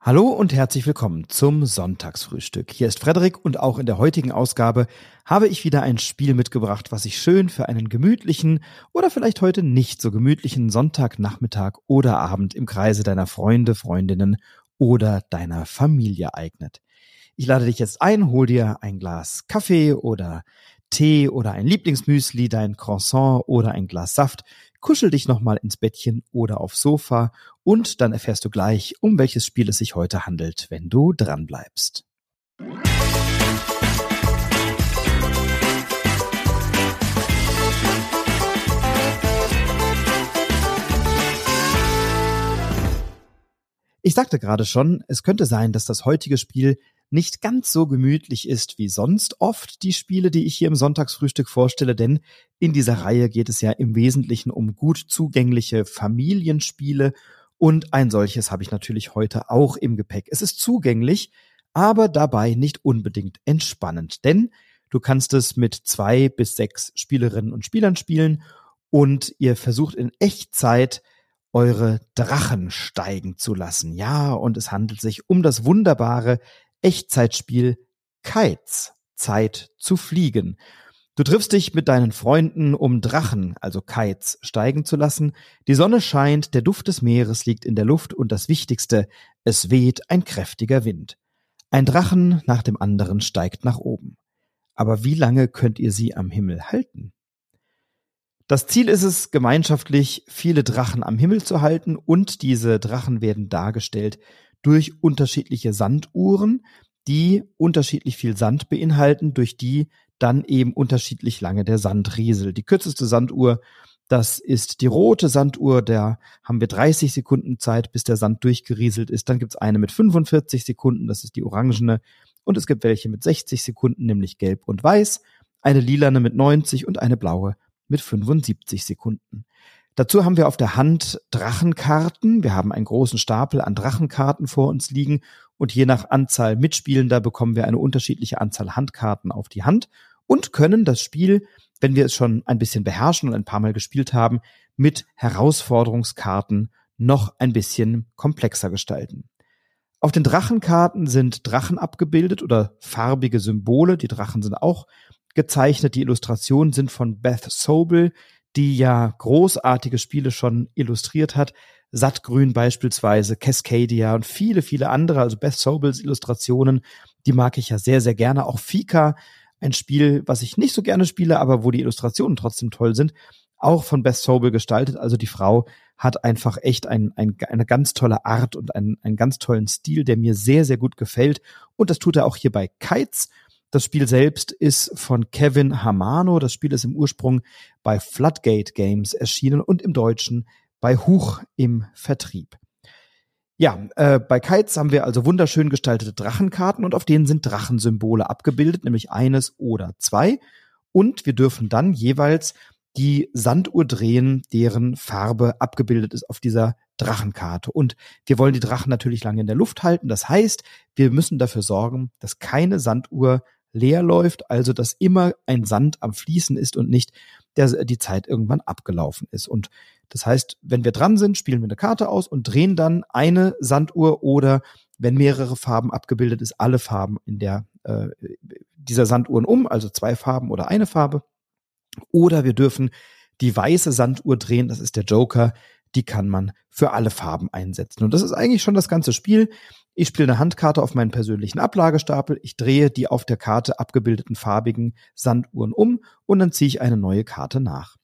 Hallo und herzlich willkommen zum Sonntagsfrühstück. Hier ist Frederik und auch in der heutigen Ausgabe habe ich wieder ein Spiel mitgebracht, was ich schön für einen gemütlichen oder vielleicht heute nicht so gemütlichen Sonntagnachmittag oder Abend im Kreise deiner Freunde, Freundinnen oder deiner Familie eignet. Ich lade dich jetzt ein, hol dir ein Glas Kaffee oder Tee oder ein Lieblingsmüsli, dein Croissant oder ein Glas Saft kuschel dich nochmal ins Bettchen oder aufs Sofa und dann erfährst du gleich, um welches Spiel es sich heute handelt, wenn du dran bleibst. Ich sagte gerade schon, es könnte sein, dass das heutige Spiel nicht ganz so gemütlich ist wie sonst oft die Spiele, die ich hier im Sonntagsfrühstück vorstelle, denn in dieser Reihe geht es ja im Wesentlichen um gut zugängliche Familienspiele und ein solches habe ich natürlich heute auch im Gepäck. Es ist zugänglich, aber dabei nicht unbedingt entspannend, denn du kannst es mit zwei bis sechs Spielerinnen und Spielern spielen und ihr versucht in Echtzeit eure Drachen steigen zu lassen. Ja, und es handelt sich um das wunderbare Echtzeitspiel Kites, Zeit zu fliegen. Du triffst dich mit deinen Freunden, um Drachen, also Kites, steigen zu lassen. Die Sonne scheint, der Duft des Meeres liegt in der Luft und das Wichtigste, es weht ein kräftiger Wind. Ein Drachen nach dem anderen steigt nach oben. Aber wie lange könnt ihr sie am Himmel halten? Das Ziel ist es, gemeinschaftlich viele Drachen am Himmel zu halten und diese Drachen werden dargestellt durch unterschiedliche Sanduhren, die unterschiedlich viel Sand beinhalten, durch die dann eben unterschiedlich lange der Sand rieselt. Die kürzeste Sanduhr, das ist die rote Sanduhr, da haben wir 30 Sekunden Zeit, bis der Sand durchgerieselt ist. Dann gibt's eine mit 45 Sekunden, das ist die orangene. Und es gibt welche mit 60 Sekunden, nämlich gelb und weiß, eine lilane mit 90 und eine blaue mit 75 Sekunden. Dazu haben wir auf der Hand Drachenkarten. Wir haben einen großen Stapel an Drachenkarten vor uns liegen und je nach Anzahl Mitspielender bekommen wir eine unterschiedliche Anzahl Handkarten auf die Hand und können das Spiel, wenn wir es schon ein bisschen beherrschen und ein paar Mal gespielt haben, mit Herausforderungskarten noch ein bisschen komplexer gestalten. Auf den Drachenkarten sind Drachen abgebildet oder farbige Symbole. Die Drachen sind auch gezeichnet. Die Illustrationen sind von Beth Sobel, die ja großartige Spiele schon illustriert hat. Sattgrün beispielsweise, Cascadia und viele, viele andere, also Beth Sobels Illustrationen, die mag ich ja sehr, sehr gerne. Auch Fika, ein Spiel, was ich nicht so gerne spiele, aber wo die Illustrationen trotzdem toll sind, auch von Beth Sobel gestaltet. Also die Frau hat einfach echt ein, ein, eine ganz tolle Art und einen, einen ganz tollen Stil, der mir sehr, sehr gut gefällt. Und das tut er auch hier bei Kites. Das Spiel selbst ist von Kevin Hamano. Das Spiel ist im Ursprung bei Floodgate Games erschienen und im Deutschen bei Huch im Vertrieb. Ja, äh, bei Kites haben wir also wunderschön gestaltete Drachenkarten und auf denen sind Drachensymbole abgebildet, nämlich eines oder zwei. Und wir dürfen dann jeweils die Sanduhr drehen, deren Farbe abgebildet ist auf dieser Drachenkarte. Und wir wollen die Drachen natürlich lange in der Luft halten. Das heißt, wir müssen dafür sorgen, dass keine Sanduhr leer läuft, also dass immer ein Sand am Fließen ist und nicht der, die Zeit irgendwann abgelaufen ist. Und das heißt, wenn wir dran sind, spielen wir eine Karte aus und drehen dann eine Sanduhr oder wenn mehrere Farben abgebildet ist, alle Farben in der äh, dieser Sanduhren um, also zwei Farben oder eine Farbe. Oder wir dürfen die weiße Sanduhr drehen, das ist der Joker, die kann man für alle Farben einsetzen. Und das ist eigentlich schon das ganze Spiel. Ich spiele eine Handkarte auf meinen persönlichen Ablagestapel, ich drehe die auf der Karte abgebildeten farbigen Sanduhren um und dann ziehe ich eine neue Karte nach.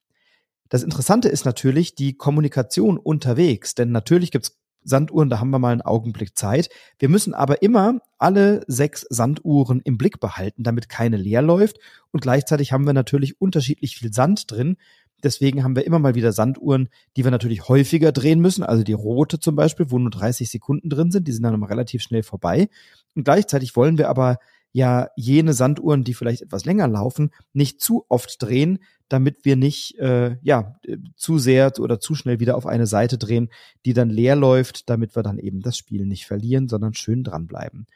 Das Interessante ist natürlich die Kommunikation unterwegs, denn natürlich gibt's Sanduhren, da haben wir mal einen Augenblick Zeit. Wir müssen aber immer alle sechs Sanduhren im Blick behalten, damit keine leer läuft. Und gleichzeitig haben wir natürlich unterschiedlich viel Sand drin. Deswegen haben wir immer mal wieder Sanduhren, die wir natürlich häufiger drehen müssen. Also die rote zum Beispiel, wo nur 30 Sekunden drin sind, die sind dann immer relativ schnell vorbei. Und gleichzeitig wollen wir aber ja jene Sanduhren, die vielleicht etwas länger laufen, nicht zu oft drehen, damit wir nicht äh, ja zu sehr oder zu schnell wieder auf eine Seite drehen, die dann leer läuft, damit wir dann eben das Spiel nicht verlieren, sondern schön dranbleiben.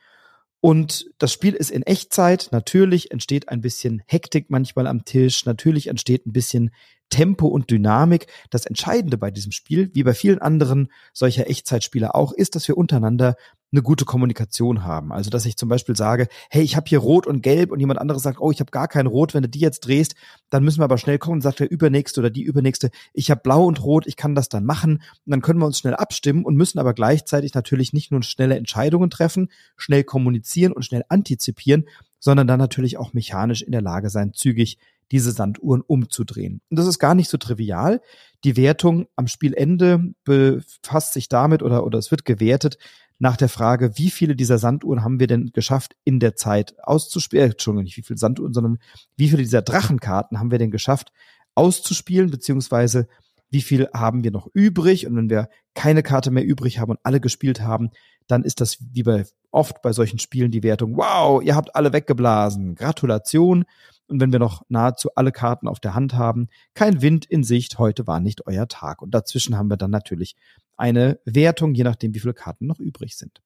Und das Spiel ist in Echtzeit. Natürlich entsteht ein bisschen Hektik manchmal am Tisch. Natürlich entsteht ein bisschen Tempo und Dynamik. Das Entscheidende bei diesem Spiel, wie bei vielen anderen solcher Echtzeitspiele auch, ist, dass wir untereinander eine gute Kommunikation haben. Also dass ich zum Beispiel sage, hey, ich habe hier Rot und Gelb und jemand anderes sagt, oh, ich habe gar kein Rot, wenn du die jetzt drehst, dann müssen wir aber schnell kommen und sagt der Übernächste oder die Übernächste, ich habe Blau und Rot, ich kann das dann machen und dann können wir uns schnell abstimmen und müssen aber gleichzeitig natürlich nicht nur schnelle Entscheidungen treffen, schnell kommunizieren und schnell antizipieren, sondern dann natürlich auch mechanisch in der Lage sein, zügig diese Sanduhren umzudrehen. Und das ist gar nicht so trivial. Die Wertung am Spielende befasst sich damit oder, oder es wird gewertet nach der Frage, wie viele dieser Sanduhren haben wir denn geschafft, in der Zeit auszuspielen, äh, Entschuldigung, nicht wie viele Sanduhren, sondern wie viele dieser Drachenkarten haben wir denn geschafft, auszuspielen, beziehungsweise wie viel haben wir noch übrig? Und wenn wir keine Karte mehr übrig haben und alle gespielt haben, dann ist das wie bei oft bei solchen Spielen die Wertung, wow, ihr habt alle weggeblasen, Gratulation. Und wenn wir noch nahezu alle Karten auf der Hand haben, kein Wind in Sicht, heute war nicht euer Tag. Und dazwischen haben wir dann natürlich eine Wertung, je nachdem, wie viele Karten noch übrig sind.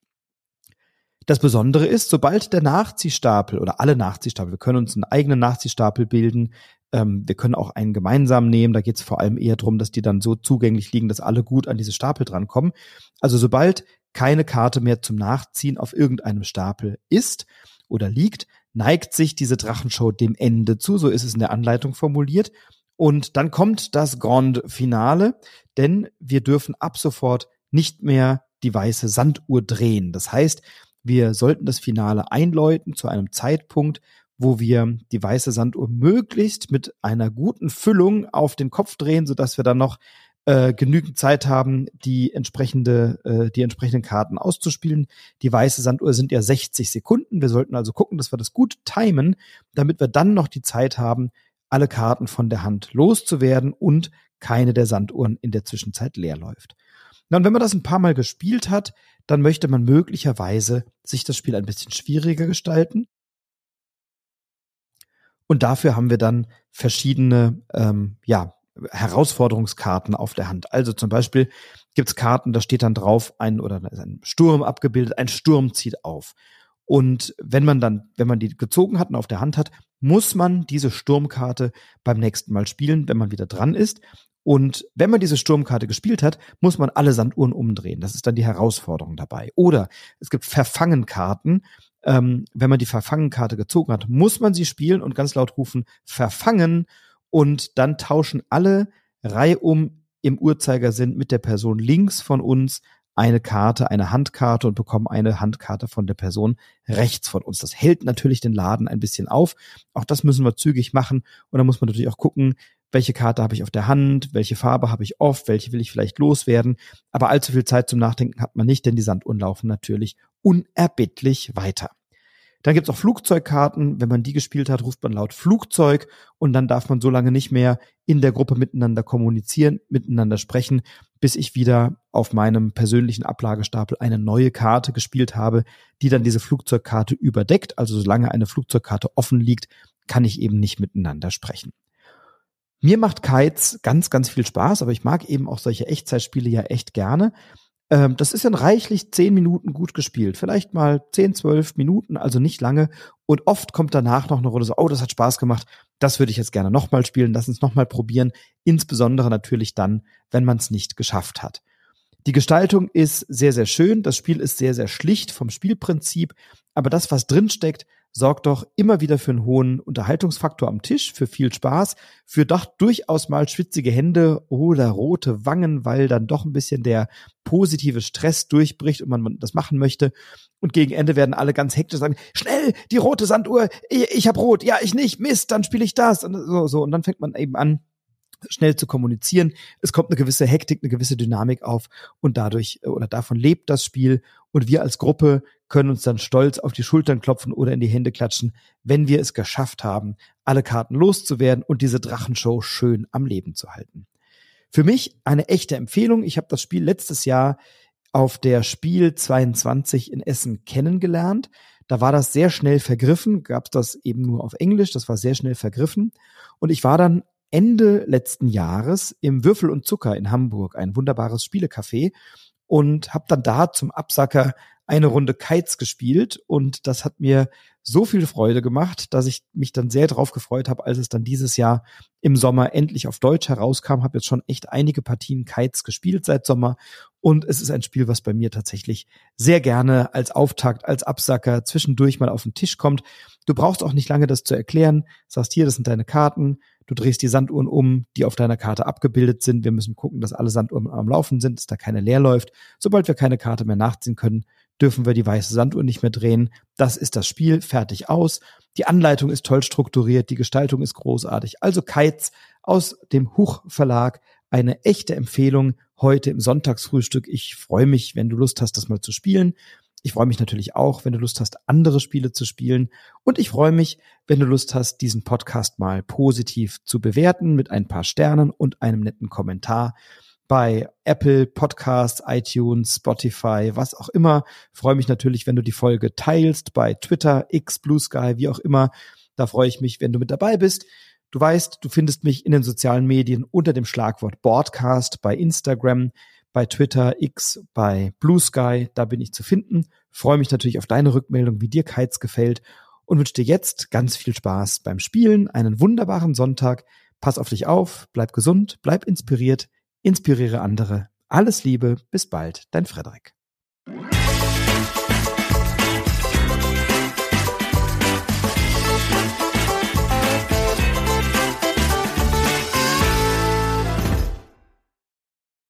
Das Besondere ist, sobald der Nachziehstapel oder alle Nachziehstapel, wir können uns einen eigenen Nachziehstapel bilden, ähm, wir können auch einen gemeinsamen nehmen, da geht es vor allem eher darum, dass die dann so zugänglich liegen, dass alle gut an diese Stapel drankommen. Also sobald keine Karte mehr zum Nachziehen auf irgendeinem Stapel ist oder liegt, neigt sich diese Drachenshow dem Ende zu, so ist es in der Anleitung formuliert. Und dann kommt das Grand Finale, denn wir dürfen ab sofort nicht mehr die weiße Sanduhr drehen. Das heißt, wir sollten das Finale einläuten zu einem Zeitpunkt, wo wir die weiße Sanduhr möglichst mit einer guten Füllung auf den Kopf drehen, sodass wir dann noch äh, genügend Zeit haben, die entsprechende, äh, die entsprechenden Karten auszuspielen. Die weiße Sanduhr sind ja 60 Sekunden. Wir sollten also gucken, dass wir das gut timen, damit wir dann noch die Zeit haben, alle Karten von der Hand loszuwerden und keine der Sanduhren in der Zwischenzeit leer läuft. Na, und wenn man das ein paar Mal gespielt hat, dann möchte man möglicherweise sich das Spiel ein bisschen schwieriger gestalten. Und dafür haben wir dann verschiedene ähm, ja, Herausforderungskarten auf der Hand. Also zum Beispiel gibt's Karten, da steht dann drauf ein oder ein Sturm abgebildet, ein Sturm zieht auf. Und wenn man dann, wenn man die gezogen hat und auf der Hand hat, muss man diese Sturmkarte beim nächsten Mal spielen, wenn man wieder dran ist. Und wenn man diese Sturmkarte gespielt hat, muss man alle Sanduhren umdrehen. Das ist dann die Herausforderung dabei. Oder es gibt Verfangenkarten. Ähm, wenn man die Verfangenkarte gezogen hat, muss man sie spielen und ganz laut rufen, verfangen und dann tauschen alle reihum im Uhrzeigersinn mit der Person links von uns eine Karte, eine Handkarte und bekommen eine Handkarte von der Person rechts von uns. Das hält natürlich den Laden ein bisschen auf. Auch das müssen wir zügig machen. Und da muss man natürlich auch gucken, welche Karte habe ich auf der Hand, welche Farbe habe ich oft, welche will ich vielleicht loswerden. Aber allzu viel Zeit zum Nachdenken hat man nicht, denn die Sanduhren laufen natürlich unerbittlich weiter. Dann gibt's auch Flugzeugkarten. Wenn man die gespielt hat, ruft man laut Flugzeug und dann darf man so lange nicht mehr in der Gruppe miteinander kommunizieren, miteinander sprechen, bis ich wieder auf meinem persönlichen Ablagestapel eine neue Karte gespielt habe, die dann diese Flugzeugkarte überdeckt. Also solange eine Flugzeugkarte offen liegt, kann ich eben nicht miteinander sprechen. Mir macht Kites ganz, ganz viel Spaß, aber ich mag eben auch solche Echtzeitspiele ja echt gerne. Ähm, das ist dann reichlich zehn Minuten gut gespielt. Vielleicht mal zehn, zwölf Minuten, also nicht lange. Und oft kommt danach noch eine Runde so, oh, das hat Spaß gemacht. Das würde ich jetzt gerne nochmal spielen. Lass uns nochmal probieren. Insbesondere natürlich dann, wenn man es nicht geschafft hat. Die Gestaltung ist sehr, sehr schön. Das Spiel ist sehr, sehr schlicht vom Spielprinzip. Aber das, was drinsteckt, sorgt doch immer wieder für einen hohen Unterhaltungsfaktor am Tisch, für viel Spaß, für doch durchaus mal schwitzige Hände oder rote Wangen, weil dann doch ein bisschen der positive Stress durchbricht und man das machen möchte. Und gegen Ende werden alle ganz hektisch sagen, schnell, die rote Sanduhr, ich, ich hab rot, ja, ich nicht, Mist, dann spiele ich das. Und so, so. Und dann fängt man eben an, schnell zu kommunizieren. Es kommt eine gewisse Hektik, eine gewisse Dynamik auf und dadurch oder davon lebt das Spiel und wir als Gruppe können uns dann stolz auf die Schultern klopfen oder in die Hände klatschen, wenn wir es geschafft haben, alle Karten loszuwerden und diese Drachenshow schön am Leben zu halten. Für mich eine echte Empfehlung. Ich habe das Spiel letztes Jahr auf der Spiel 22 in Essen kennengelernt. Da war das sehr schnell vergriffen, gab es das eben nur auf Englisch, das war sehr schnell vergriffen. Und ich war dann Ende letzten Jahres im Würfel und Zucker in Hamburg, ein wunderbares Spielecafé und habe dann da zum Absacker eine Runde Kites gespielt und das hat mir so viel Freude gemacht, dass ich mich dann sehr drauf gefreut habe, als es dann dieses Jahr im Sommer endlich auf Deutsch herauskam. Habe jetzt schon echt einige Partien Kites gespielt seit Sommer Und es ist ein Spiel, was bei mir tatsächlich sehr gerne als Auftakt, als Absacker zwischendurch mal auf den Tisch kommt. Du brauchst auch nicht lange das zu erklären. Sagst hier, das sind deine Karten. Du drehst die Sanduhren um, die auf deiner Karte abgebildet sind. Wir müssen gucken, dass alle Sanduhren am Laufen sind, dass da keine leer läuft. Sobald wir keine Karte mehr nachziehen können, dürfen wir die weiße Sanduhr nicht mehr drehen. Das ist das Spiel, fertig aus. Die Anleitung ist toll strukturiert, die Gestaltung ist großartig. Also Kites aus dem Huch Verlag, eine echte Empfehlung heute im Sonntagsfrühstück. Ich freue mich, wenn du Lust hast, das mal zu spielen. Ich freue mich natürlich auch, wenn du Lust hast, andere Spiele zu spielen. Und ich freue mich, wenn du Lust hast, diesen Podcast mal positiv zu bewerten mit ein paar Sternen und einem netten Kommentar bei Apple Podcasts, iTunes, Spotify, was auch immer. freue mich natürlich, wenn du die Folge teilst bei Twitter, X, Blue Sky, wie auch immer. Da freue ich mich, wenn du mit dabei bist. Du weißt, du findest mich in den sozialen Medien unter dem Schlagwort Broadcast bei Instagram, bei Twitter, X, bei Blue Sky. Da bin ich zu finden. Freue mich natürlich auf deine Rückmeldung, wie dir Kites gefällt und wünsche dir jetzt ganz viel Spaß beim Spielen, einen wunderbaren Sonntag. Pass auf dich auf, bleib gesund, bleib inspiriert inspiriere andere. Alles Liebe, bis bald, dein Frederik.